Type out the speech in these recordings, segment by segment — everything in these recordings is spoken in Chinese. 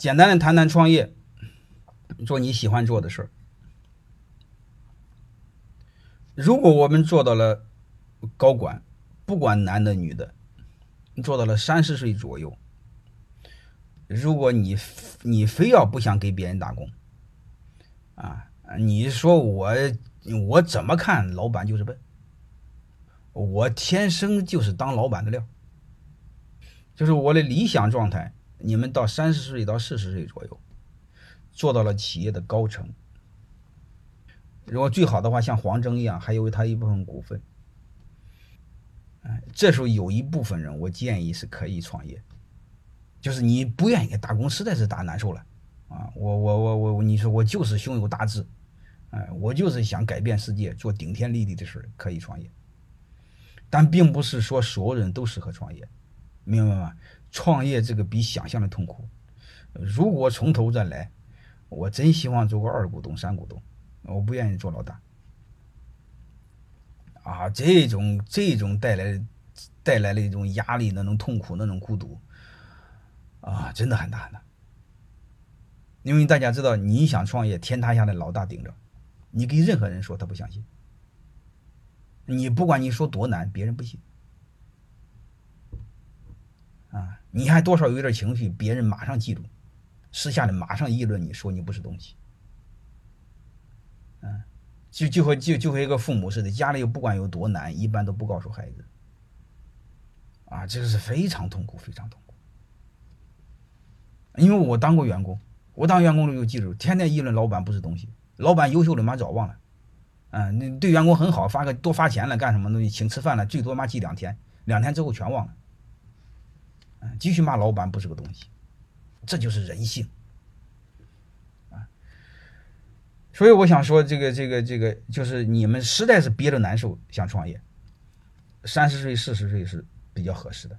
简单的谈谈创业，做你喜欢做的事儿。如果我们做到了高管，不管男的女的，做到了三十岁左右，如果你你非要不想给别人打工，啊，你说我我怎么看老板就是笨，我天生就是当老板的料，就是我的理想状态。你们到三十岁到四十岁左右，做到了企业的高层。如果最好的话，像黄峥一样，还有他一部分股份。这时候有一部分人，我建议是可以创业。就是你不愿意打工，实在是打难受了啊！我我我我，你说我就是胸有大志，哎，我就是想改变世界，做顶天立地的事可以创业。但并不是说所有人都适合创业，明白吗？创业这个比想象的痛苦。如果从头再来，我真希望做个二股东、三股东，我不愿意做老大。啊，这种这种带来带来的一种压力、那种痛苦、那种孤独，啊，真的很大很大。因为大家知道，你想创业，天塌下来老大顶着，你给任何人说，他不相信。你不管你说多难，别人不信。啊，你还多少有点情绪，别人马上记住，私下里马上议论你说你不是东西。嗯，就就和就就和一个父母似的，家里不管有多难，一般都不告诉孩子。啊，这个是非常痛苦，非常痛苦。因为我当过员工，我当员工的就记住，天天议论老板不是东西，老板优秀的妈早忘了。嗯，那对员工很好，发个多发钱了，干什么东西，请吃饭了，最多妈记两天，两天之后全忘了。继续骂老板不是个东西，这就是人性！所以我想说，这个这个这个，就是你们实在是憋着难受想创业，三十岁四十岁是比较合适的。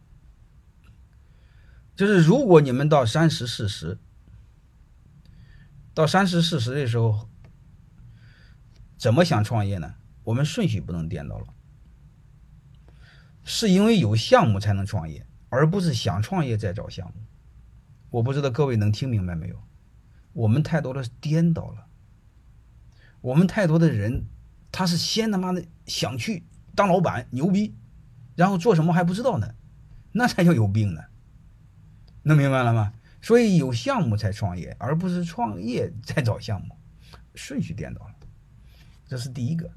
就是如果你们到三十四十，到三十四十的时候，怎么想创业呢？我们顺序不能颠倒了，是因为有项目才能创业。而不是想创业再找项目，我不知道各位能听明白没有？我们太多的颠倒了。我们太多的人，他是先他妈的想去当老板牛逼，然后做什么还不知道呢，那才叫有病呢。能明白了吗？所以有项目才创业，而不是创业再找项目，顺序颠倒了。这是第一个。